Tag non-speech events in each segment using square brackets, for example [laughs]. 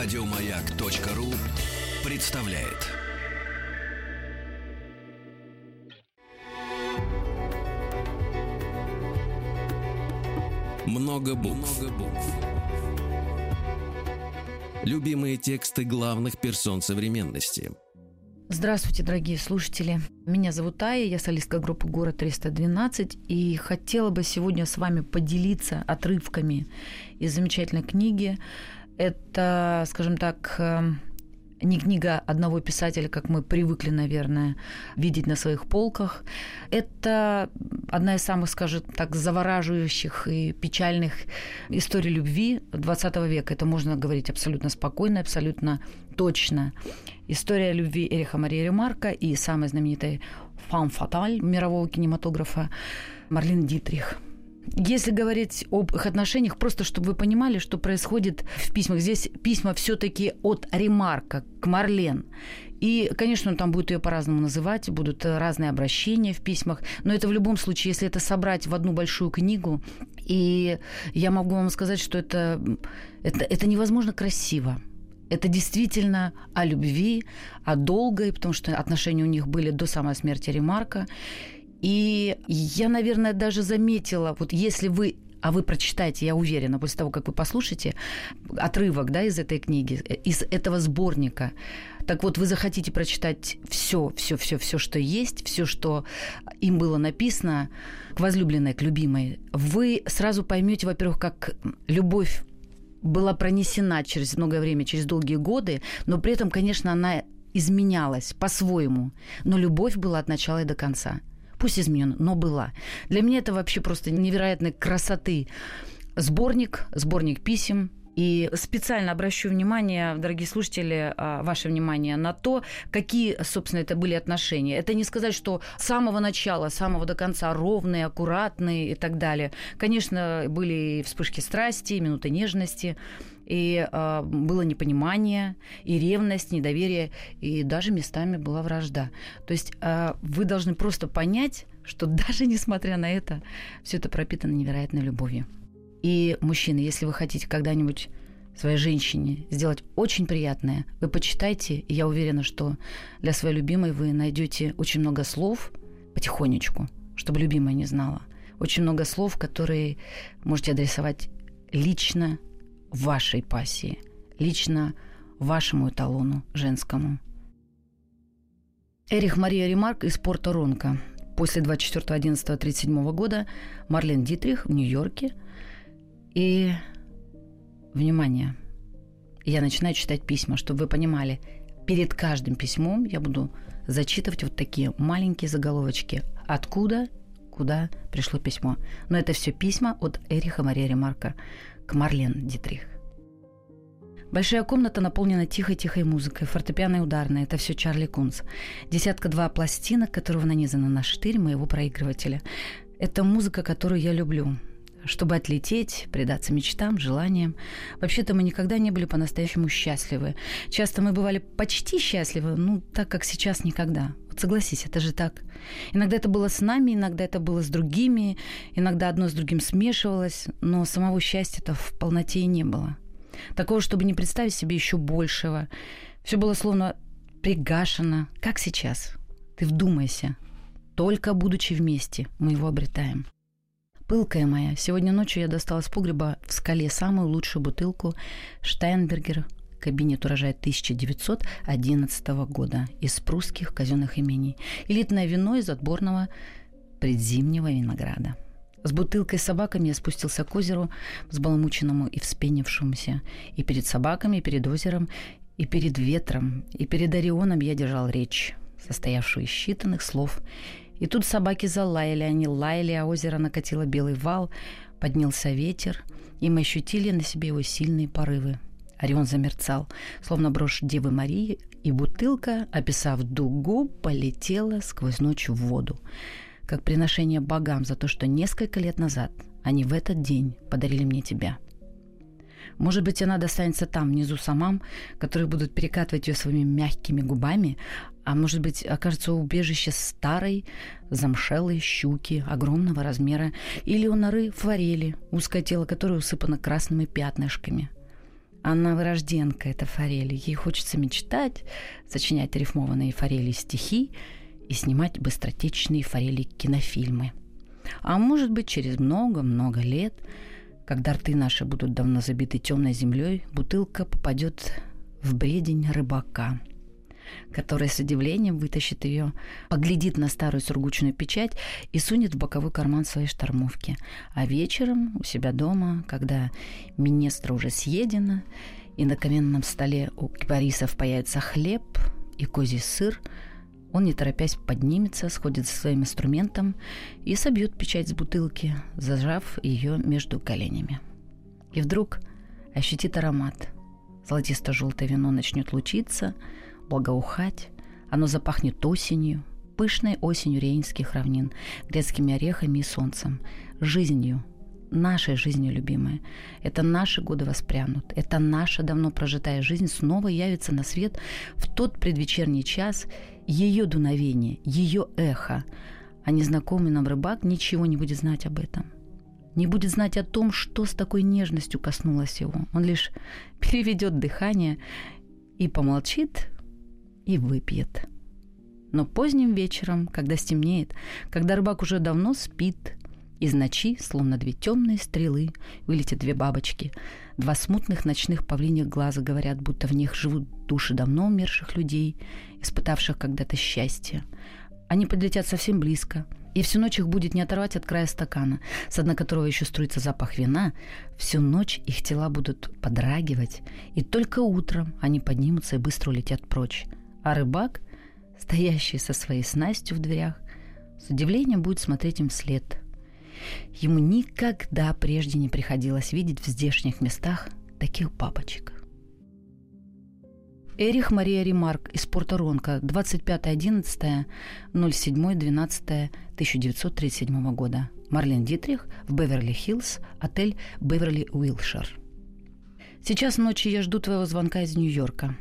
Радиомаяк.ру представляет. Много букв. Любимые тексты главных персон современности. Здравствуйте, дорогие слушатели. Меня зовут Ая, я солистка группы «Город 312», и хотела бы сегодня с вами поделиться отрывками из замечательной книги. Это, скажем так, эм, не книга одного писателя, как мы привыкли, наверное, видеть на своих полках. Это одна из самых, скажем так, завораживающих и печальных историй любви XX века. Это можно говорить абсолютно спокойно, абсолютно точно. История любви Эриха Марии Ремарка и самой знаменитой «Фам фаталь» мирового кинематографа Марлин Дитрих – если говорить об их отношениях, просто чтобы вы понимали, что происходит в письмах. Здесь письма все-таки от Ремарка к Марлен. И, конечно, он там будет ее по-разному называть, будут разные обращения в письмах, но это в любом случае, если это собрать в одну большую книгу, и я могу вам сказать, что это, это, это невозможно красиво. Это действительно о любви, о долгой, потому что отношения у них были до самой смерти Ремарка. И я, наверное, даже заметила, вот если вы а вы прочитаете, я уверена, после того, как вы послушаете отрывок да, из этой книги, из этого сборника, так вот, вы захотите прочитать все, все, все, все, что есть, все, что им было написано к возлюбленной, к любимой, вы сразу поймете, во-первых, как любовь была пронесена через многое время, через долгие годы, но при этом, конечно, она изменялась по-своему, но любовь была от начала и до конца пусть изменена, но была. Для меня это вообще просто невероятной красоты сборник, сборник писем, и специально обращу внимание, дорогие слушатели, а, ваше внимание на то, какие, собственно, это были отношения. Это не сказать, что с самого начала, с самого до конца ровные, аккуратные и так далее. Конечно, были вспышки страсти, минуты нежности, и э, было непонимание, и ревность, недоверие, и даже местами была вражда. То есть э, вы должны просто понять, что [laughs] даже несмотря на это, все это пропитано невероятной любовью. И мужчины, если вы хотите когда-нибудь своей женщине сделать очень приятное, вы почитайте, и я уверена, что для своей любимой вы найдете очень много слов потихонечку, чтобы любимая не знала. Очень много слов, которые можете адресовать лично вашей пассии, лично вашему эталону женскому. Эрих Мария Ремарк из Порто Ронка. После 24.11.37 года Марлен Дитрих в Нью-Йорке. И, внимание, я начинаю читать письма, чтобы вы понимали, перед каждым письмом я буду зачитывать вот такие маленькие заголовочки. Откуда, куда пришло письмо. Но это все письма от Эриха Мария Ремарка к Марлен Дитрих. Большая комната наполнена тихой-тихой музыкой, фортепиано и ударная. Это все Чарли Кунс. Десятка-два пластинок, которого нанизаны на штырь моего проигрывателя. Это музыка, которую я люблю чтобы отлететь, предаться мечтам, желаниям. Вообще-то мы никогда не были по-настоящему счастливы. Часто мы бывали почти счастливы, ну, так как сейчас никогда. Вот согласись, это же так. Иногда это было с нами, иногда это было с другими, иногда одно с другим смешивалось, но самого счастья-то в полноте и не было. Такого, чтобы не представить себе еще большего. Все было словно пригашено, как сейчас. Ты вдумайся. Только будучи вместе, мы его обретаем. Пылкая моя, сегодня ночью я достала с погреба в скале самую лучшую бутылку Штайнбергер кабинет урожая 1911 года из прусских казенных имений. Элитное вино из отборного предзимнего винограда. С бутылкой с собаками я спустился к озеру, взбаламученному и вспенившемуся. И перед собаками, и перед озером, и перед ветром, и перед Орионом я держал речь, состоявшую из считанных слов. И тут собаки залаяли, они лаяли, а озеро накатило белый вал, поднялся ветер, и мы ощутили на себе его сильные порывы. Орион замерцал, словно брошь Девы Марии, и бутылка, описав дугу, полетела сквозь ночь в воду как приношение богам за то, что несколько лет назад они в этот день подарили мне тебя. Может быть, она достанется там, внизу самам, которые будут перекатывать ее своими мягкими губами, а может быть, окажется убежище старой, замшелой щуки огромного размера или у норы форели, узкое тело которой усыпано красными пятнышками. Она вырожденка, эта форель. Ей хочется мечтать, сочинять рифмованные форели стихи и снимать быстротечные форели кинофильмы. А может быть, через много-много лет, когда рты наши будут давно забиты темной землей, бутылка попадет в бредень рыбака – который с удивлением вытащит ее, поглядит на старую сургучную печать и сунет в боковой карман своей штормовки. А вечером у себя дома, когда минестра уже съедено, и на каменном столе у кипарисов появится хлеб и козий сыр, он, не торопясь, поднимется, сходит за своим инструментом и собьет печать с бутылки, зажав ее между коленями. И вдруг ощутит аромат. Золотисто-желтое вино начнет лучиться – благоухать, оно запахнет осенью, пышной осенью рейнских равнин, грецкими орехами и солнцем, жизнью, нашей жизнью, любимая. Это наши годы воспрянут. Это наша давно прожитая жизнь снова явится на свет в тот предвечерний час, ее дуновение, ее эхо. А незнакомый нам рыбак ничего не будет знать об этом. Не будет знать о том, что с такой нежностью коснулось его. Он лишь [laughs] переведет дыхание и помолчит, и выпьет. Но поздним вечером, когда стемнеет, когда рыбак уже давно спит, из ночи, словно две темные стрелы, вылетят две бабочки. Два смутных ночных павлиньих глаза говорят, будто в них живут души давно умерших людей, испытавших когда-то счастье. Они подлетят совсем близко, и всю ночь их будет не оторвать от края стакана, с дна которого еще струится запах вина. Всю ночь их тела будут подрагивать, и только утром они поднимутся и быстро улетят прочь. А рыбак, стоящий со своей снастью в дверях, с удивлением будет смотреть им вслед. Ему никогда прежде не приходилось видеть в здешних местах таких бабочек. Эрих Мария Ремарк из Порто-Ронко, 25.11.07.12.1937 года. Марлен Дитрих в Беверли-Хиллз, отель Беверли Уилшир. Сейчас ночью я жду твоего звонка из Нью-Йорка.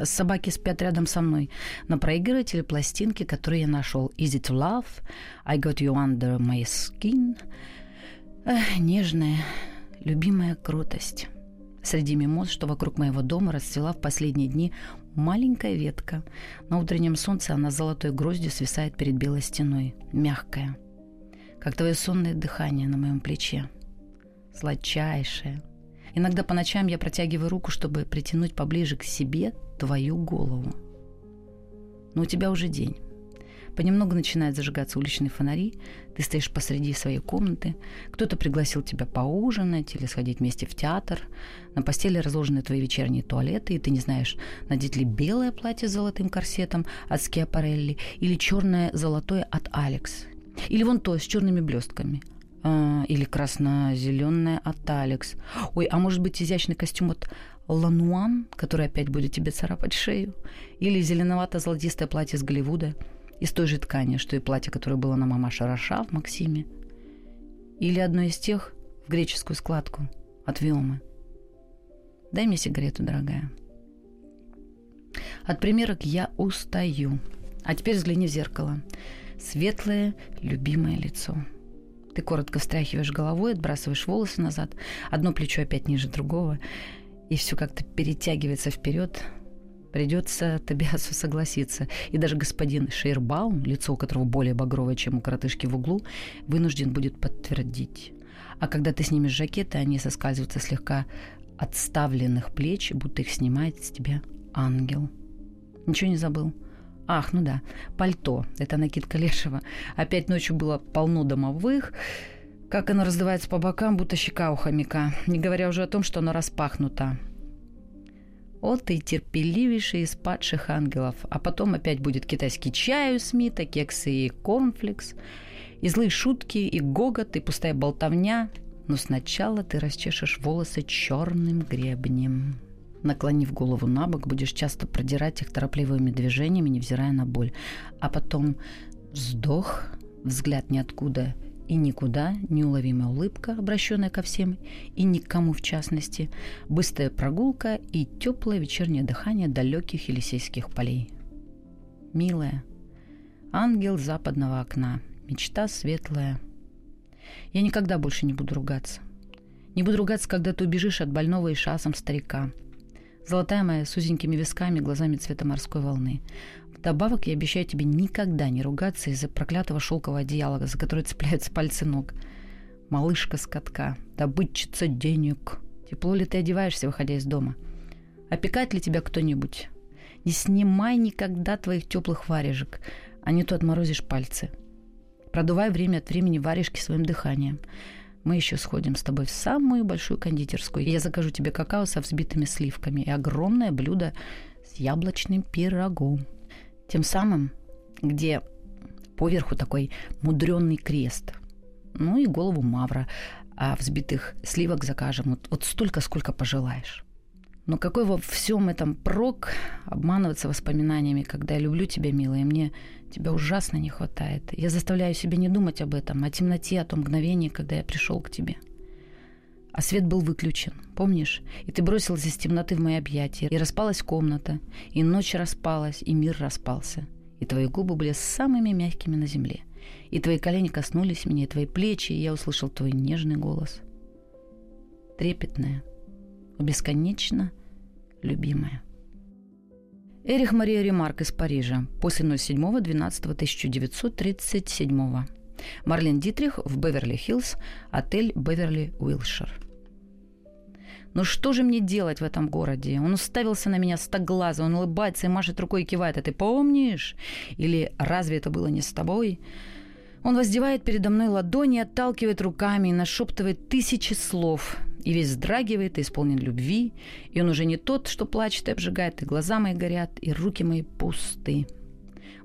Собаки спят рядом со мной. На проигрывателе пластинки, которые я нашел. Is it love? I got you under my skin. Эх, нежная, любимая крутость. Среди мимоз, что вокруг моего дома расцвела в последние дни маленькая ветка. На утреннем солнце она золотой гроздью свисает перед белой стеной. Мягкая. Как твое сонное дыхание на моем плече. Сладчайшее, Иногда по ночам я протягиваю руку, чтобы притянуть поближе к себе твою голову. Но у тебя уже день. Понемногу начинают зажигаться уличные фонари, ты стоишь посреди своей комнаты, кто-то пригласил тебя поужинать или сходить вместе в театр, на постели разложены твои вечерние туалеты, и ты не знаешь, надеть ли белое платье с золотым корсетом от Скиапарелли или черное золотое от Алекс, или вон то с черными блестками – а, или красно-зеленая от Алекс. Ой, а может быть изящный костюм от Лануан, который опять будет тебе царапать шею? Или зеленовато-золотистое платье с Голливуда из той же ткани, что и платье, которое было на мамаша Раша в Максиме? Или одно из тех в греческую складку от Виомы? Дай мне сигарету, дорогая. От примерок я устаю. А теперь взгляни в зеркало. Светлое, любимое лицо – ты коротко встряхиваешь головой, отбрасываешь волосы назад, одно плечо опять ниже другого, и все как-то перетягивается вперед. Придется Тобиасу согласиться. И даже господин Шейрбаум, лицо у которого более багровое, чем у коротышки в углу, вынужден будет подтвердить. А когда ты снимешь жакеты, они соскальзываются слегка отставленных плеч, будто их снимает с тебя ангел. Ничего не забыл? Ах, ну да, пальто. Это накидка Лешего. Опять ночью было полно домовых. Как оно раздувается по бокам, будто щека у хомяка. Не говоря уже о том, что оно распахнуто. Вот и терпеливейший из падших ангелов. А потом опять будет китайский чай у Смита, кексы и корнфлекс, и злые шутки, и гогот, и пустая болтовня. Но сначала ты расчешешь волосы черным гребнем наклонив голову на бок, будешь часто продирать их торопливыми движениями, невзирая на боль. А потом вздох, взгляд ниоткуда и никуда, неуловимая улыбка, обращенная ко всем и никому в частности, быстрая прогулка и теплое вечернее дыхание далеких Елисейских полей. Милая, ангел западного окна, мечта светлая. Я никогда больше не буду ругаться. Не буду ругаться, когда ты убежишь от больного и шасом старика – Золотая моя с узенькими висками, глазами цвета морской волны. Вдобавок я обещаю тебе никогда не ругаться из-за проклятого шелкового одеяла, за которое цепляются пальцы ног. Малышка с катка, добытчица денег. Тепло ли ты одеваешься, выходя из дома? Опекает ли тебя кто-нибудь? Не снимай никогда твоих теплых варежек, а не то отморозишь пальцы. Продувай время от времени варежки своим дыханием. Мы еще сходим с тобой в самую большую кондитерскую. Я закажу тебе какао со взбитыми сливками и огромное блюдо с яблочным пирогом. Тем самым, где поверху такой мудренный крест. Ну и голову мавра. А взбитых сливок закажем вот, вот столько, сколько пожелаешь. Но какой во всем этом прок обманываться воспоминаниями, когда я люблю тебя, милая, мне тебя ужасно не хватает. Я заставляю себя не думать об этом, о темноте, о том мгновении, когда я пришел к тебе. А свет был выключен, помнишь? И ты бросилась из темноты в мои объятия, и распалась комната, и ночь распалась, и мир распался. И твои губы были самыми мягкими на земле. И твои колени коснулись меня, и твои плечи, и я услышал твой нежный голос. Трепетная, бесконечно любимая. Эрих Мария Ремарк из Парижа после 07.12.1937. Марлен Дитрих в Беверли-Хиллз, отель Беверли Уилшир. Ну что же мне делать в этом городе? Он уставился на меня стоглаза, он улыбается и машет рукой и кивает. А ты помнишь? Или разве это было не с тобой? Он воздевает передо мной ладони, отталкивает руками и нашептывает тысячи слов – и весь вздрагивает, и исполнен любви, и он уже не тот, что плачет и обжигает, и глаза мои горят, и руки мои пусты.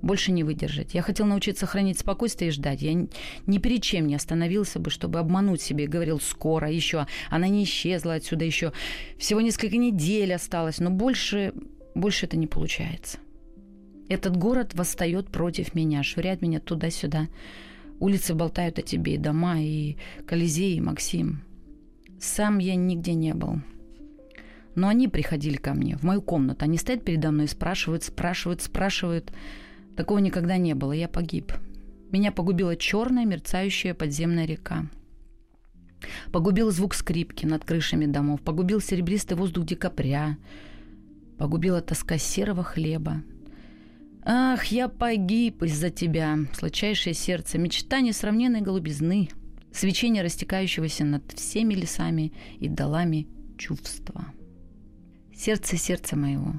Больше не выдержать. Я хотел научиться хранить спокойствие и ждать. Я ни перед чем не остановился бы, чтобы обмануть себе. Говорил скоро, еще. Она не исчезла отсюда еще. Всего несколько недель осталось, но больше, больше это не получается. Этот город восстает против меня, швыряет меня туда-сюда. Улицы болтают о тебе, и дома, и Колизей, и Максим. Сам я нигде не был. Но они приходили ко мне, в мою комнату. Они стоят передо мной и спрашивают, спрашивают, спрашивают. Такого никогда не было. Я погиб. Меня погубила черная мерцающая подземная река. Погубил звук скрипки над крышами домов. Погубил серебристый воздух декабря. Погубила тоска серого хлеба. Ах, я погиб из-за тебя, сладчайшее сердце, мечта несравненной голубизны — свечение растекающегося над всеми лесами и долами чувства. Сердце сердца моего.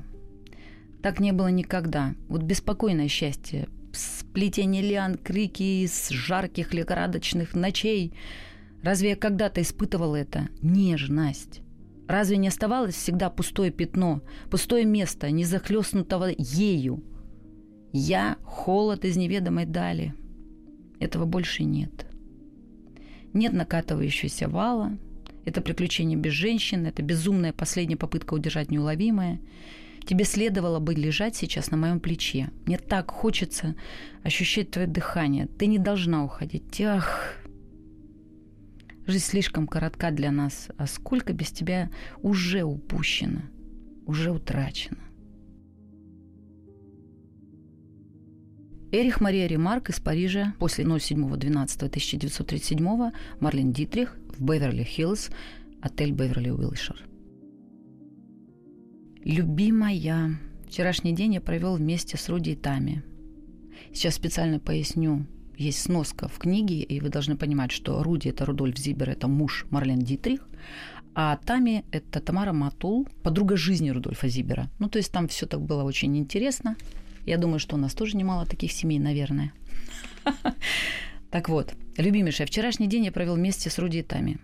Так не было никогда. Вот беспокойное счастье, сплетение лиан, крики из жарких лихорадочных ночей. Разве я когда-то испытывал это? Нежность. Разве не оставалось всегда пустое пятно, пустое место, не захлестнутого ею? Я — холод из неведомой дали. Этого больше нет нет накатывающегося вала, это приключение без женщин, это безумная последняя попытка удержать неуловимое. Тебе следовало бы лежать сейчас на моем плече. Мне так хочется ощущать твое дыхание. Ты не должна уходить. Ах, жизнь слишком коротка для нас, а сколько без тебя уже упущено, уже утрачено. Эрих Мария Ремарк из Парижа после 07.12.1937, Марлен Дитрих в Беверли-Хиллз, отель Беверли Уилшир. Любимая, вчерашний день я провел вместе с Руди и Тами. Сейчас специально поясню. Есть сноска в книге, и вы должны понимать, что Руди – это Рудольф Зибер, это муж Марлен Дитрих, а Тами – это Тамара Матул, подруга жизни Рудольфа Зибера. Ну, то есть там все так было очень интересно – я думаю, что у нас тоже немало таких семей, наверное. [laughs] Так вот, любимейшая, вчерашний день я провел вместе с Руди и Тами.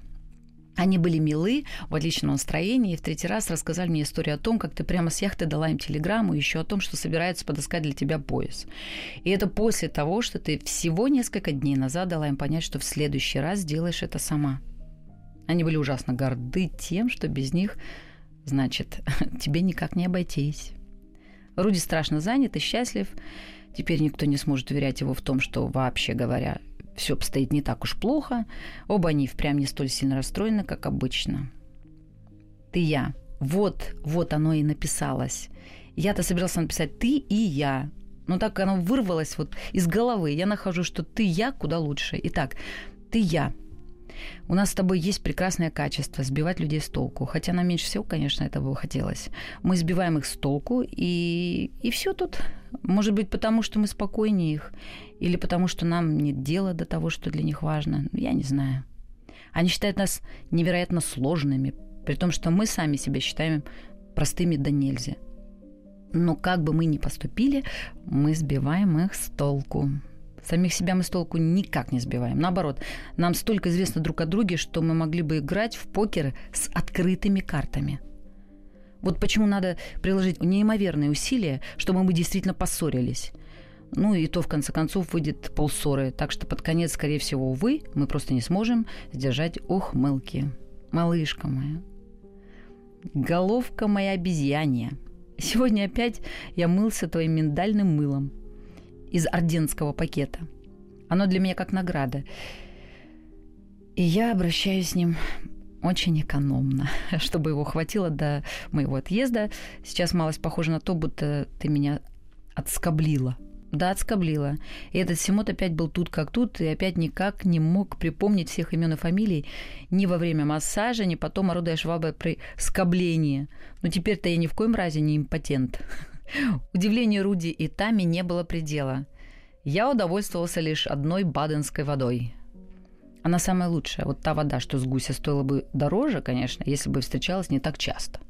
Они были милы, в отличном настроении, и в третий раз рассказали мне историю о том, как ты прямо с яхты дала им телеграмму, еще о том, что собираются подыскать для тебя пояс. И это после того, что ты всего несколько дней назад дала им понять, что в следующий раз сделаешь это сама. Они были ужасно горды тем, что без них, значит, [laughs] тебе никак не обойтись. Руди страшно занят и счастлив. Теперь никто не сможет уверять его в том, что, вообще говоря, все обстоит не так уж плохо. Оба они впрямь не столь сильно расстроены, как обычно. Ты я. Вот, вот оно и написалось. Я-то собирался написать «ты» и «я». Но так оно вырвалось вот из головы. Я нахожу, что «ты» «я» куда лучше. Итак, «ты» «я». У нас с тобой есть прекрасное качество сбивать людей с толку. Хотя нам меньше всего, конечно, этого хотелось. Мы сбиваем их с толку, и, и все тут. Может быть, потому что мы спокойнее их, или потому что нам нет дела до того, что для них важно. Я не знаю. Они считают нас невероятно сложными, при том, что мы сами себя считаем простыми да нельзя. Но как бы мы ни поступили, мы сбиваем их с толку. Самих себя мы с толку никак не сбиваем. Наоборот, нам столько известно друг о друге, что мы могли бы играть в покер с открытыми картами. Вот почему надо приложить неимоверные усилия, чтобы мы действительно поссорились. Ну и то, в конце концов, выйдет полссоры. Так что под конец, скорее всего, увы, мы просто не сможем сдержать ухмылки. Малышка моя. Головка моя обезьянья. Сегодня опять я мылся твоим миндальным мылом – из орденского пакета. Оно для меня как награда. И я обращаюсь с ним очень экономно, [laughs] чтобы его хватило до моего отъезда. Сейчас малость похоже на то, будто ты меня отскоблила. Да, отскоблила. И этот Симот опять был тут как тут, и опять никак не мог припомнить всех имен и фамилий ни во время массажа, ни потом, орудуя швабой при скоблении. Но теперь-то я ни в коем разе не импотент. [laughs] Удивлению Руди и Тами не было предела. Я удовольствовался лишь одной баденской водой. Она самая лучшая. Вот та вода, что с гуся стоила бы дороже, конечно, если бы встречалась не так часто.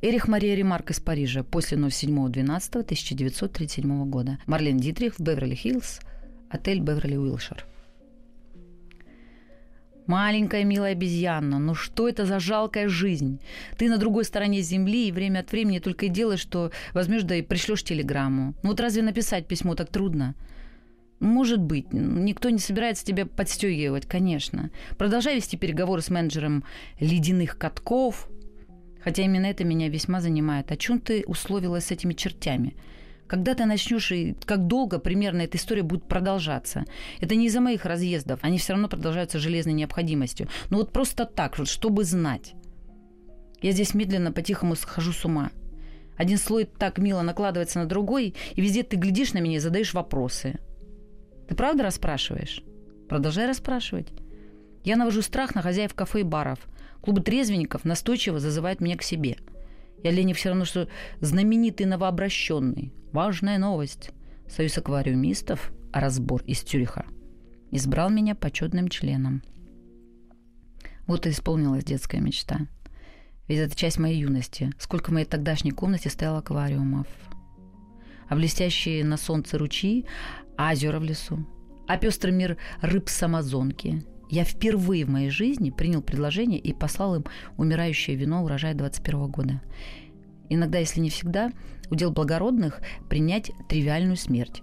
Эрих Мария Ремарк из Парижа после 07.12.1937 года. Марлен Дитрих в Беверли-Хиллз, отель Беверли-Уилшир. Маленькая милая обезьяна, ну что это за жалкая жизнь? Ты на другой стороне земли и время от времени только и делаешь, что возьмешь да и пришлешь телеграмму. Ну вот разве написать письмо так трудно? Может быть, никто не собирается тебя подстегивать, конечно. Продолжай вести переговоры с менеджером ледяных катков, хотя именно это меня весьма занимает. О чем ты условилась с этими чертями? Когда ты начнешь и как долго примерно эта история будет продолжаться? Это не из-за моих разъездов, они все равно продолжаются железной необходимостью. Но вот просто так, вот, чтобы знать. Я здесь медленно, по-тихому схожу с ума. Один слой так мило накладывается на другой, и везде ты глядишь на меня и задаешь вопросы. Ты правда расспрашиваешь? Продолжай расспрашивать. Я навожу страх на хозяев кафе и баров. Клубы трезвенников настойчиво зазывают меня к себе – я них все равно, что знаменитый новообращенный. Важная новость. Союз аквариумистов, а разбор из Тюриха, избрал меня почетным членом. Вот и исполнилась детская мечта. Ведь это часть моей юности. Сколько в моей тогдашней комнате стояло аквариумов. А блестящие на солнце ручьи, а озера в лесу, а пестрый мир рыб с Амазонки. Я впервые в моей жизни принял предложение и послал им умирающее вино урожая 21 года. Иногда, если не всегда, удел благородных принять тривиальную смерть.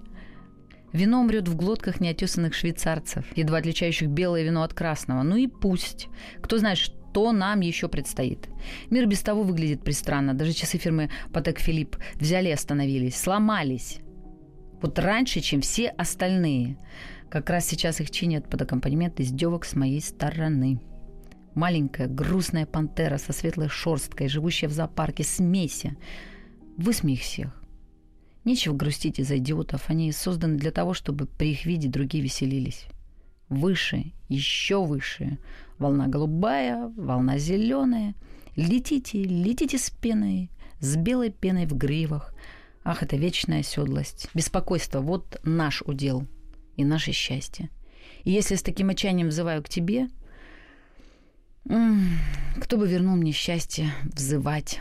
Вино умрет в глотках неотесанных швейцарцев, едва отличающих белое вино от красного. Ну и пусть. Кто знает, что нам еще предстоит. Мир без того выглядит пристранно. Даже часы фирмы Патек Филипп взяли и остановились, сломались. Вот раньше, чем все остальные. Как раз сейчас их чинят под аккомпанемент издевок с моей стороны. Маленькая грустная пантера со светлой шерсткой, живущая в зоопарке, смеся. Высмей их всех. Нечего грустить из-за идиотов. Они созданы для того, чтобы при их виде другие веселились. Выше, еще выше. Волна голубая, волна зеленая. Летите, летите с пеной, с белой пеной в гривах. Ах, это вечная оседлость. Беспокойство, вот наш удел – и наше счастье. И если с таким отчаянием взываю к тебе, кто бы вернул мне счастье взывать,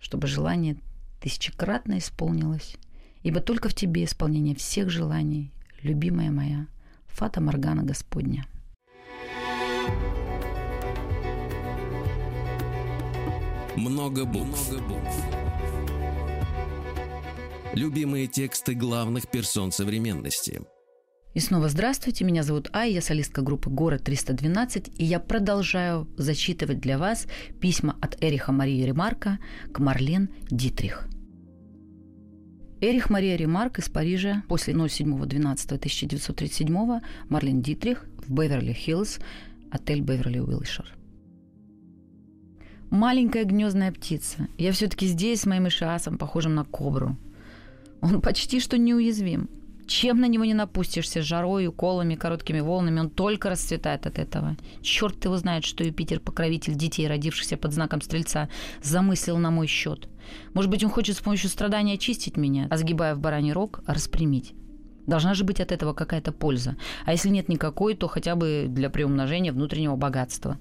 чтобы желание тысячекратно исполнилось, ибо только в тебе исполнение всех желаний, любимая моя, Фата Моргана Господня. Много букв. Любимые тексты главных персон современности – и снова здравствуйте, меня зовут Ай, я солистка группы «Город 312», и я продолжаю зачитывать для вас письма от Эриха Марии Ремарка к Марлен Дитрих. Эрих Мария Ремарк из Парижа после 07.12.1937 Марлен Дитрих в Беверли-Хиллз, отель Беверли-Уилшир. Маленькая гнездная птица. Я все-таки здесь с моим ишиасом, похожим на кобру. Он почти что неуязвим – Чем на него не напустишься, жарой, уколами, короткими волнами, он только расцветает от этого. Черт его знает, что Юпитер, покровитель детей, родившихся под знаком Стрельца, замыслил на мой счет. Может быть, он хочет с помощью страдания очистить меня, а сгибая в бараний рог, распрямить. Должна же быть от этого какая-то польза. А если нет никакой, то хотя бы для приумножения внутреннего богатства.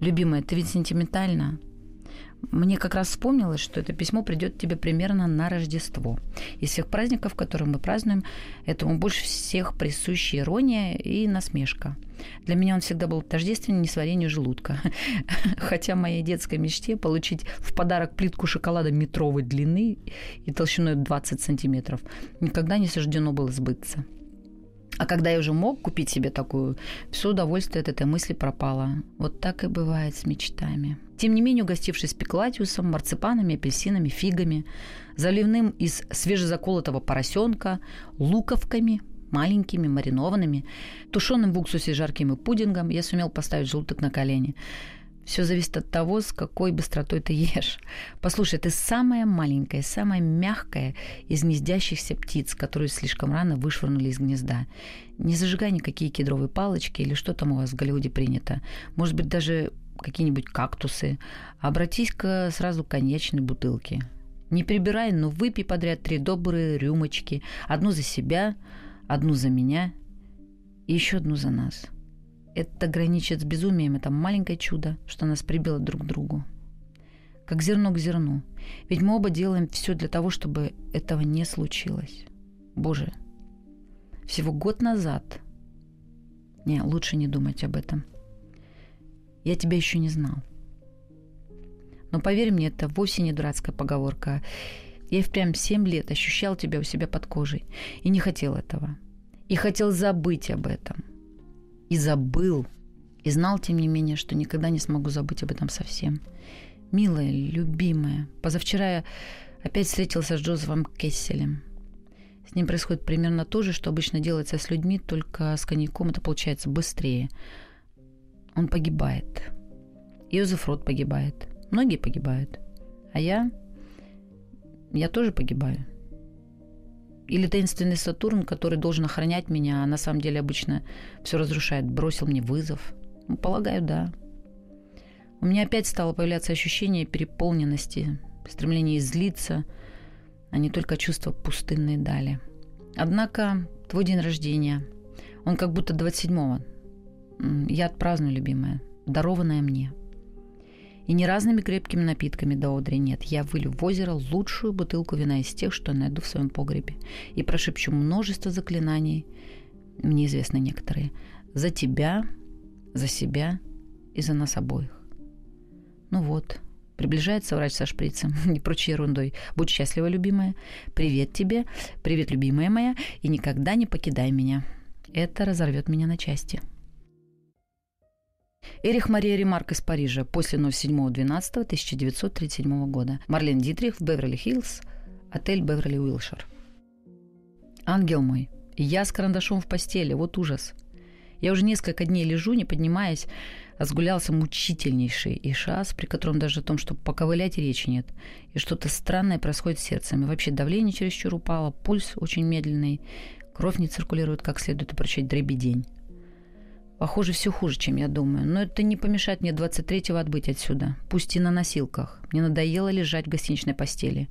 Любимая, ты ведь сентиментальна. Мне как раз вспомнилось, что это письмо придет тебе примерно на Рождество. Из всех праздников, которые мы празднуем, этому больше всех присуща ирония и насмешка. Для меня он всегда был тождественен несварению желудка. [laughs] Хотя моей детской мечте получить в подарок плитку шоколада метровой длины и толщиной 20 сантиметров никогда не суждено было сбыться. А когда я уже мог купить себе такую, все удовольствие от этой мысли пропало. Вот так и бывает с мечтами. Тем не менее, угостившись пеклатиусом, марципанами, апельсинами, фигами, заливным из свежезаколотого поросенка, луковками, маленькими, маринованными, тушеным в уксусе жарким и пудингом, я сумел поставить желудок на колени. Все зависит от того, с какой быстротой ты ешь. Послушай, ты самая маленькая, самая мягкая из гнездящихся птиц, которую слишком рано вышвырнули из гнезда. Не зажигай никакие кедровые палочки или что там у вас в Голливуде принято. Может быть, даже какие-нибудь кактусы. Обратись-ка сразу к конечной бутылке. Не прибирай, но выпей подряд три добрые рюмочки. Одну за себя, одну за меня и еще одну за нас – это граничит с безумием, это маленькое чудо, что нас прибило друг к другу. Как зерно к зерну. Ведь мы оба делаем все для того, чтобы этого не случилось. Боже, всего год назад... Не, лучше не думать об этом. Я тебя еще не знал. Но поверь мне, это вовсе не дурацкая поговорка. Я и впрямь семь лет ощущал тебя у себя под кожей и не хотел этого. И хотел забыть об этом – и забыл, и знал, тем не менее, что никогда не смогу забыть об этом совсем. Милая, любимая, позавчера я опять встретился с Джозефом Кесселем. С ним происходит примерно то же, что обычно делается с людьми, только с коньяком это получается быстрее. Он погибает. Иозеф Рот погибает. Многие погибают. А я... Я тоже погибаю. Или таинственный Сатурн, который должен охранять меня, а на самом деле обычно все разрушает, бросил мне вызов. Ну, полагаю, да. У меня опять стало появляться ощущение переполненности, стремление излиться, а не только чувство пустынной дали. Однако твой день рождения, он как будто 27-го. Я отпраздную, любимая, дарованное мне – и не разными крепкими напитками до одри нет. Я вылью в озеро лучшую бутылку вина из тех, что найду в своем погребе. И прошепчу множество заклинаний, мне известны некоторые, за тебя, за себя и за нас обоих. Ну вот, приближается врач со шприцем, [laughs] не прочей ерундой. Будь счастлива, любимая. Привет тебе, привет, любимая моя, и никогда не покидай меня. Это разорвет меня на части. Эрих Мария Ремарк из Парижа после 07.12.1937 года. Марлен Дитрих в Беверли-Хиллз, отель Беверли Уилшер. Ангел мой, я с карандашом в постели, вот ужас. Я уже несколько дней лежу, не поднимаясь, а сгулялся мучительнейший ишас, при котором даже о том, чтобы поковылять, речи нет. И что-то странное происходит с сердцем. И вообще давление чересчур упало, пульс очень медленный, кровь не циркулирует как следует и прочить дребедень. Похоже, все хуже, чем я думаю. Но это не помешает мне 23-го отбыть отсюда. Пусть и на носилках. Мне надоело лежать в гостиничной постели.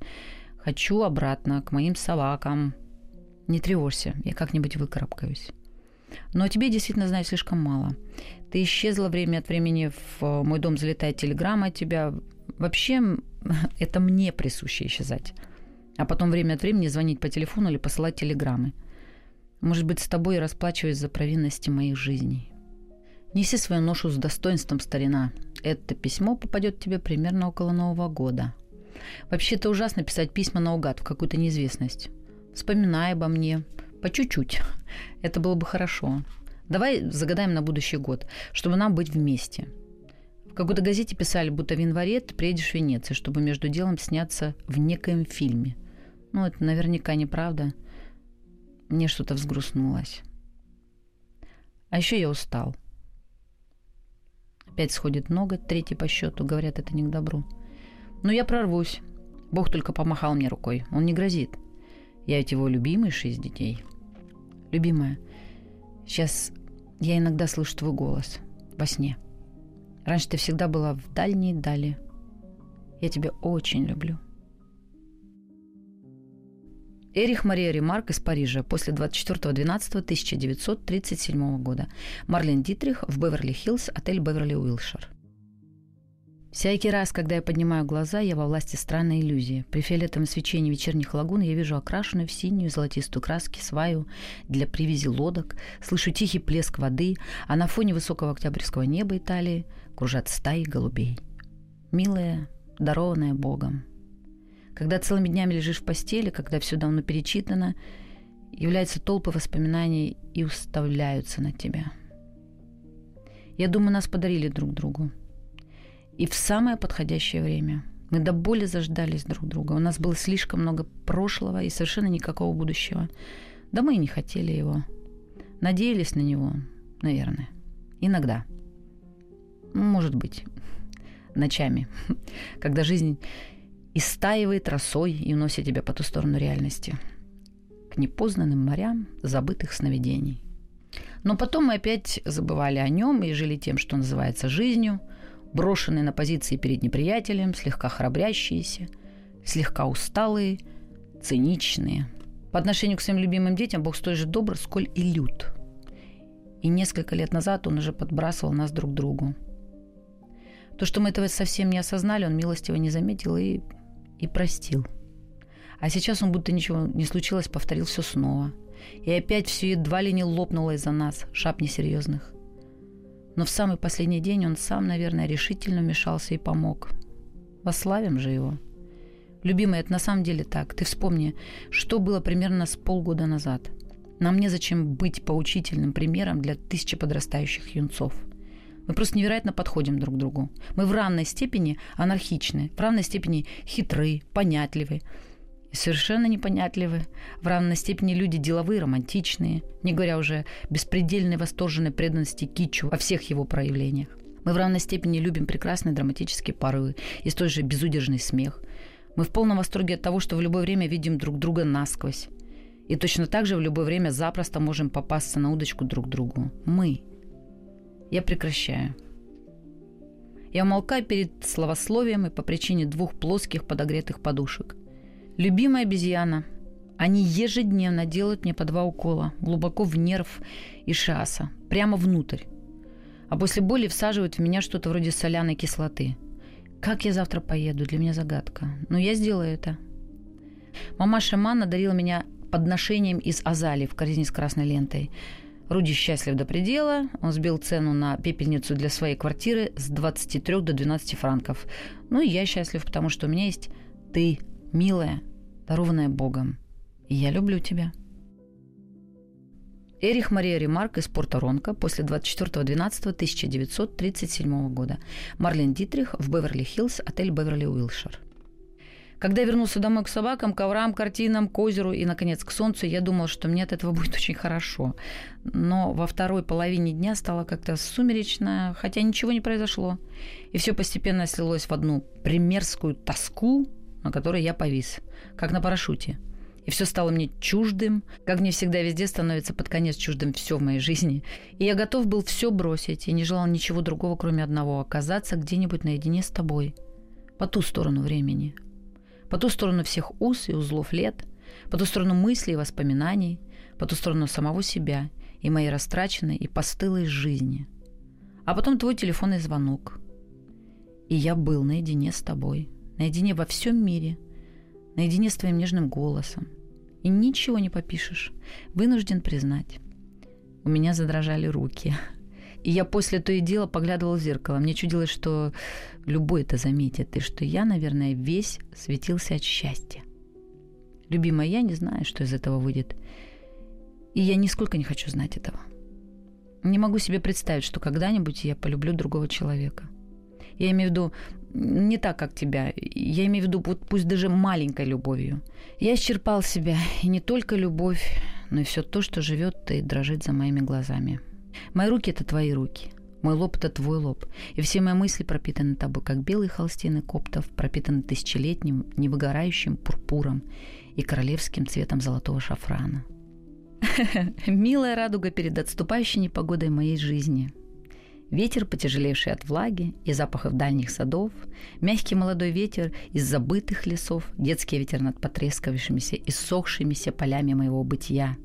Хочу обратно, к моим собакам. Не тревожься, я как-нибудь выкарабкаюсь. Но о тебе действительно знаю слишком мало. Ты исчезла время от времени, в мой дом залетает телеграмма от тебя. Вообще, [laughs] это мне присуще исчезать. А потом время от времени звонить по телефону или посылать телеграммы. Может быть, с тобой расплачиваюсь за провинности моих жизней. Неси свою ношу с достоинством, старина. Это письмо попадет тебе примерно около Нового года. Вообще-то ужасно писать письма наугад в какую-то неизвестность. Вспоминай обо мне. По чуть-чуть. Это было бы хорошо. Давай загадаем на будущий год, чтобы нам быть вместе. В какой-то газете писали, будто в январе ты приедешь в Венецию, чтобы между делом сняться в некоем фильме. Ну, это наверняка неправда. Мне что-то взгрустнулось. А еще я устал. Опять сходит много, третий по счету. Говорят, это не к добру. Но я прорвусь. Бог только помахал мне рукой. Он не грозит. Я ведь его любимейший из детей. Любимая, сейчас я иногда слышу твой голос во сне. Раньше ты всегда была в дальней дали. Я тебя очень люблю. Эрих Мария Ремарк из Парижа после 24.12.1937 года. Марлен Дитрих в Беверли-Хиллз, отель Беверли-Уилшир. Всякий раз, когда я поднимаю глаза, я во власти странной иллюзии. При фиолетовом свечении вечерних лагун я вижу окрашенную в синюю золотистую краски сваю для привязи лодок, слышу тихий плеск воды, а на фоне высокого октябрьского неба Италии кружат стаи голубей. Милая, дарованная Богом, когда целыми днями лежишь в постели, когда все давно перечитано, являются толпы воспоминаний и уставляются на тебя. Я думаю, нас подарили друг другу. И в самое подходящее время. Мы до боли заждались друг друга. У нас было слишком много прошлого и совершенно никакого будущего. Да мы и не хотели его. Надеялись на него, наверное. Иногда. Может быть, ночами, [laughs] когда жизнь истаивает росой и уносит тебя по ту сторону реальности, к непознанным морям забытых сновидений. Но потом мы опять забывали о нем и жили тем, что называется жизнью, брошенные на позиции перед неприятелем, слегка храбрящиеся, слегка усталые, циничные. По отношению к своим любимым детям Бог столь же добр, сколь и лют. И несколько лет назад он уже подбрасывал нас друг другу. То, что мы этого совсем не осознали, он милостиво не заметил и и простил. А сейчас он будто ничего не случилось, повторил все снова. И опять все едва ли не лопнуло из-за нас, шап несерьезных. Но в самый последний день он сам, наверное, решительно вмешался и помог. Вославим же его. Любимый, это на самом деле так. Ты вспомни, что было примерно с полгода назад. Нам незачем быть поучительным примером для тысячи подрастающих юнцов – мы просто невероятно подходим друг к другу. Мы в равной степени анархичны, в равной степени хитры, понятливы. Совершенно непонятливы. В равной степени люди деловые, романтичные, не говоря уже беспредельной восторженной преданности китчу во всех его проявлениях. Мы в равной степени любим прекрасные драматические порывы и столь же безудержный смех. Мы в полном восторге от того, что в любое время видим друг друга насквозь. И точно так же в любое время запросто можем попасться на удочку друг другу. Мы, я прекращаю. Я умолкаю перед словословием и по причине двух плоских подогретых подушек. Любимая обезьяна. Они ежедневно делают мне по два укола, глубоко в нерв и шаса, прямо внутрь. А после боли всаживают в меня что-то вроде соляной кислоты. Как я завтра поеду, для меня загадка. Но я сделаю это. Мама Шамана дарила меня подношением из азалии в корзине с красной лентой – Руди счастлив до предела. Он сбил цену на пепельницу для своей квартиры с 23 до 12 франков. Ну и я счастлив, потому что у меня есть ты, милая, дарованная Богом. И я люблю тебя. Эрих Мария Ремарк из Порто-Ронко после 24.12.1937 года. Марлен Дитрих в Беверли-Хиллз, отель Беверли-Уилшир. Когда вернулся домой к собакам, коврам, картинам, к озеру и, наконец, к солнцу, я думал, что мне от этого будет очень хорошо. Но во второй половине дня стало как-то сумеречно, хотя ничего не произошло. И все постепенно слилось в одну примерскую тоску, на которой я повис, как на парашюте. И все стало мне чуждым, как мне всегда везде становится под конец чуждым все в моей жизни. И я готов был все бросить и не желал ничего другого, кроме одного – оказаться где-нибудь наедине с тобой, по ту сторону времени, по ту сторону всех уз и узлов лет, по ту сторону мыслей и воспоминаний, по ту сторону самого себя и моей растраченной и постылой жизни. А потом твой телефонный звонок. И я был наедине с тобой, наедине во всем мире, наедине с твоим нежным голосом. И ничего не попишешь, вынужден признать. У меня задрожали руки – и я после то и дело поглядывала в зеркало. Мне чудилось, что любой это заметит, и что я, наверное, весь светился от счастья. Любимая, я не знаю, что из этого выйдет. И я нисколько не хочу знать этого. Не могу себе представить, что когда-нибудь я полюблю другого человека. Я имею в виду не так, как тебя. Я имею в виду вот пусть даже маленькой любовью. Я исчерпал себя, и не только любовь, но и все то, что живет и дрожит за моими глазами. Мои руки – это твои руки. Мой лоб – это твой лоб. И все мои мысли пропитаны тобой, как белые холстины коптов, пропитаны тысячелетним, невыгорающим пурпуром. и королевским цветом золотого шафрана. [laughs] Милая радуга перед отступающей непогодой моей жизни. Ветер, потяжелевший от влаги и запахов дальних садов, мягкий молодой ветер из забытых лесов, детский ветер над потрескавшимися и сохшимися полями моего бытия,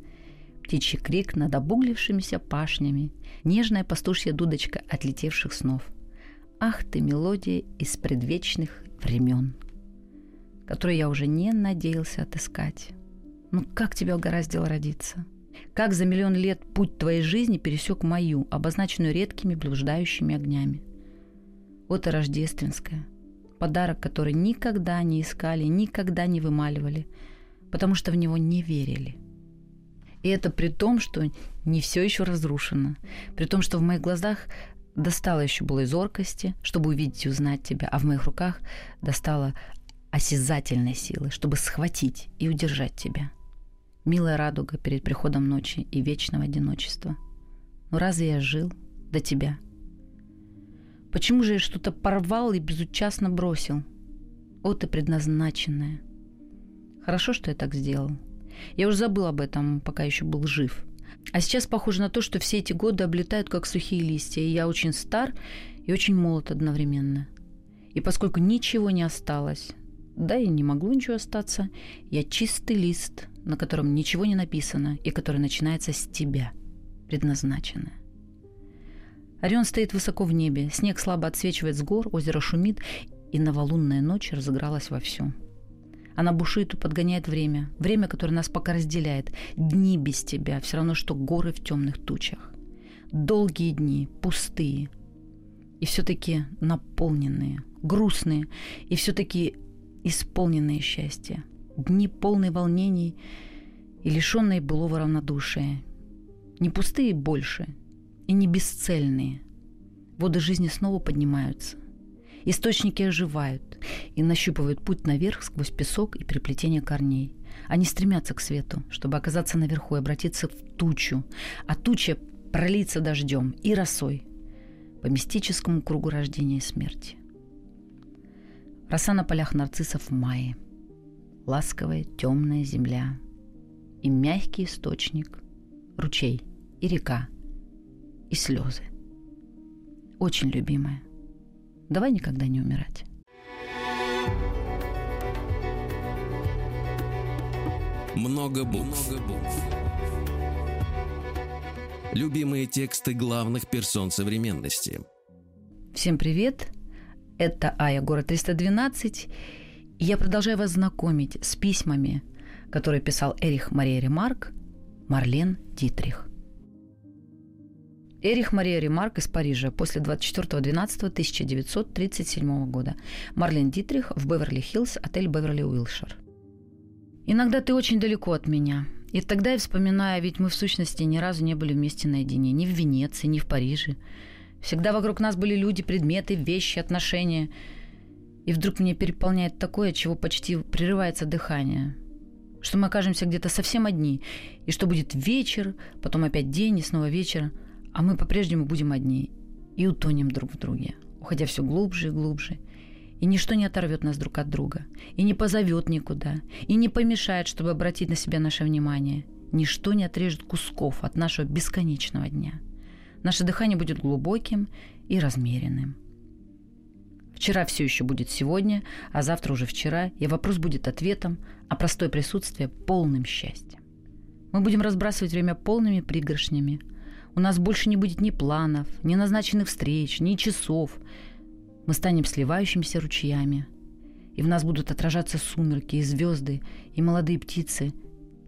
птичий крик над обуглившимися пашнями, нежная пастушья дудочка отлетевших снов. Ах ты, мелодия из предвечных времен, которую я уже не надеялся отыскать. Ну как тебя угораздило родиться? Как за миллион лет путь твоей жизни пересек мою, обозначенную редкими блуждающими огнями? Вот и рождественская. Подарок, который никогда не искали, никогда не вымаливали, потому что в него не верили. И это при том, что не все еще разрушено. При том, что в моих глазах достало еще было зоркости, чтобы увидеть и узнать тебя, а в моих руках достало осязательной силы, чтобы схватить и удержать тебя. Милая радуга перед приходом ночи и вечного одиночества. Но разве я жил до тебя? Почему же я что-то порвал и безучастно бросил? О, ты предназначенная. Хорошо, что я так сделал. Я уже забыл об этом, пока еще был жив. А сейчас похоже на то, что все эти годы облетают как сухие листья, и я очень стар и очень молод одновременно. И поскольку ничего не осталось, да и не могло ничего остаться, я чистый лист, на котором ничего не написано и который начинается с тебя, предназначенное. Орион стоит высоко в небе, снег слабо отсвечивает с гор, озеро шумит, и новолунная ночь разыгралась вовсю. Она бушит и подгоняет время, время, которое нас пока разделяет. Дни без тебя, все равно, что горы в темных тучах. Долгие дни, пустые, и все-таки наполненные, грустные, и все-таки исполненные счастья, дни полные волнений и лишенные былого равнодушия. Не пустые больше и не бесцельные. Воды жизни снова поднимаются. Источники оживают и нащупывают путь наверх сквозь песок и переплетение корней. Они стремятся к свету, чтобы оказаться наверху и обратиться в тучу, а туча пролиться дождем и росой по мистическому кругу рождения и смерти. Роса на полях нарциссов в мае. Ласковая темная земля. И мягкий источник. Ручей и река. И слезы. Очень любимая. Давай никогда не умирать. Много букв. Любимые тексты главных персон современности. Всем привет! Это Ая, город 312. И я продолжаю вас знакомить с письмами, которые писал Эрих Мария Ремарк, Марлен Дитрих. Эрих Мария Ремарк из Парижа после 24.12.1937 года. Марлен Дитрих в Беверли-Хиллз, отель Беверли Уилшир. Иногда ты очень далеко от меня. И тогда я вспоминаю, ведь мы в сущности ни разу не были вместе наедине. Ни в Венеции, ни в Париже. Всегда вокруг нас были люди, предметы, вещи, отношения. И вдруг меня переполняет такое, чего почти прерывается дыхание. Что мы окажемся где-то совсем одни. И что будет вечер, потом опять день и снова вечер. А мы по-прежнему будем одни. И утонем друг в друге, уходя все глубже и глубже. И ничто не оторвет нас друг от друга. И не позовет никуда. И не помешает, чтобы обратить на себя наше внимание. Ничто не отрежет кусков от нашего бесконечного дня. Наше дыхание будет глубоким и размеренным. Вчера все еще будет сегодня, а завтра уже вчера, и вопрос будет ответом, а простое присутствие – полным счастьем. Мы будем разбрасывать время полными пригоршнями. У нас больше не будет ни планов, ни назначенных встреч, ни часов. Мы станем сливающимися ручьями. И в нас будут отражаться сумерки и звезды, и молодые птицы,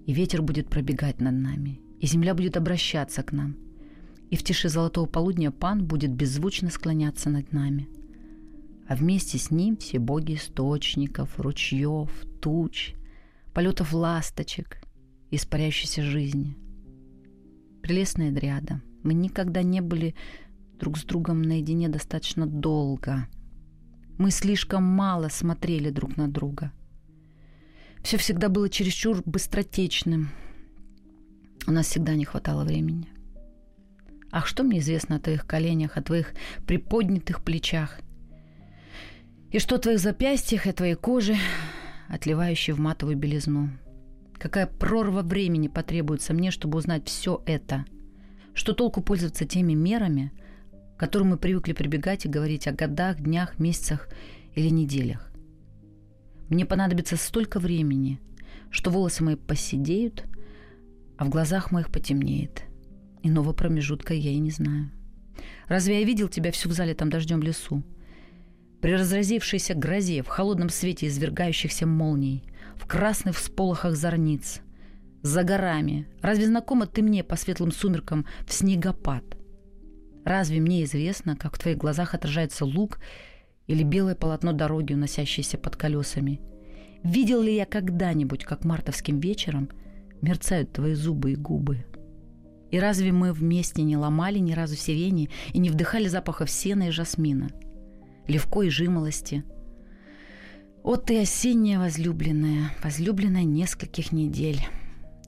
и ветер будет пробегать над нами, и земля будет обращаться к нам – и в тиши золотого полудня пан будет беззвучно склоняться над нами. А вместе с ним все боги источников, ручьев, туч, полетов ласточек, испаряющейся жизни. Прелестная дряда. Мы никогда не были друг с другом наедине достаточно долго. Мы слишком мало смотрели друг на друга. Все всегда было чересчур быстротечным. У нас всегда не хватало времени. Ах, что мне известно о твоих коленях, о твоих приподнятых плечах? И что о твоих запястьях и твоей коже, отливающей в матовую белизну? Какая прорва времени потребуется мне, чтобы узнать все это? Что толку пользоваться теми мерами, к которым мы привыкли прибегать и говорить о годах, днях, месяцах или неделях? Мне понадобится столько времени, что волосы мои поседеют, а в глазах моих потемнеет. Иного промежутка я и не знаю. Разве я видел тебя всю в зале там дождем лесу? При разразившейся грозе, в холодном свете извергающихся молний, в красных всполохах зорниц, за горами. Разве знакома ты мне по светлым сумеркам в снегопад? Разве мне известно, как в твоих глазах отражается лук или белое полотно дороги, уносящееся под колесами? Видел ли я когда-нибудь, как мартовским вечером мерцают твои зубы и губы? И разве мы вместе не ломали ни разу сирени и не вдыхали запахов сена и жасмина, левко и жимолости? О, ты осенняя возлюбленная, возлюбленная нескольких недель.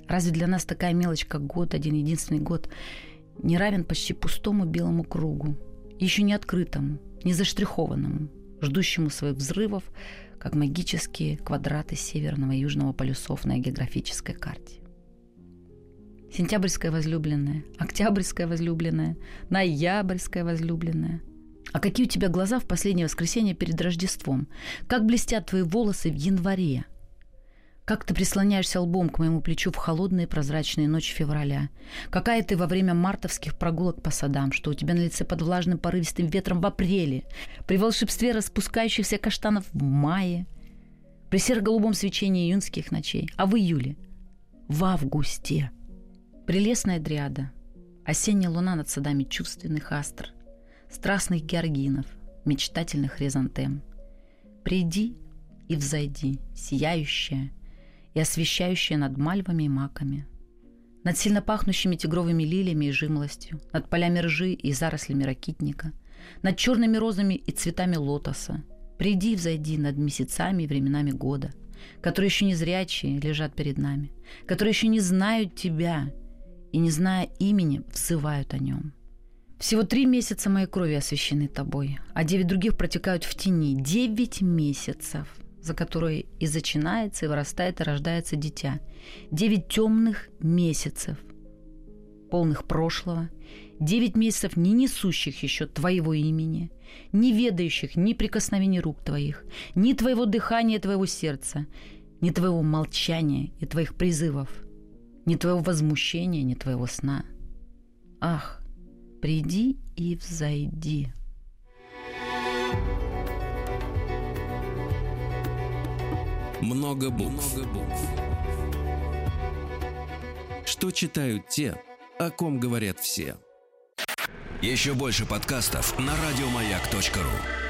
Разве для нас такая мелочь, как год, один единственный год, не равен почти пустому белому кругу, еще не открытому, не заштрихованному, ждущему своих взрывов, как магические квадраты северного и южного полюсов на географической карте? Сентябрьская возлюбленная, октябрьская возлюбленная, ноябрьская возлюбленная. А какие у тебя глаза в последнее воскресенье перед Рождеством? Как блестят твои волосы в январе? Как ты прислоняешься лбом к моему плечу в холодные прозрачные ночи февраля? Какая ты во время мартовских прогулок по садам? Что у тебя на лице под влажным порывистым ветром в апреле? При волшебстве распускающихся каштанов в мае? При серо-голубом свечении июньских ночей? А в июле? В августе? Прелестная дриада. Осенняя луна над садами чувственных астр, страстных георгинов, мечтательных резантем. Приди и взойди, сияющая и освещающая над мальвами и маками, над сильно пахнущими тигровыми лилиями и жимлостью, над полями ржи и зарослями ракитника, над черными розами и цветами лотоса. Приди и взойди над месяцами и временами года, которые еще не зрячие лежат перед нами, которые еще не знают тебя и, не зная имени, взывают о нем. Всего три месяца моей крови освящены тобой, а девять других протекают в тени. Девять месяцев, за которые и зачинается, и вырастает, и рождается дитя. Девять темных месяцев, полных прошлого, девять месяцев, не несущих еще твоего имени, не ведающих ни прикосновений рук твоих, ни твоего дыхания, твоего сердца, ни твоего молчания и твоих призывов – ни твоего возмущения, ни твоего сна. Ах, приди и взойди. Много букв. Много букв. Что читают те, о ком говорят все. Еще больше подкастов на радиомаяк.ру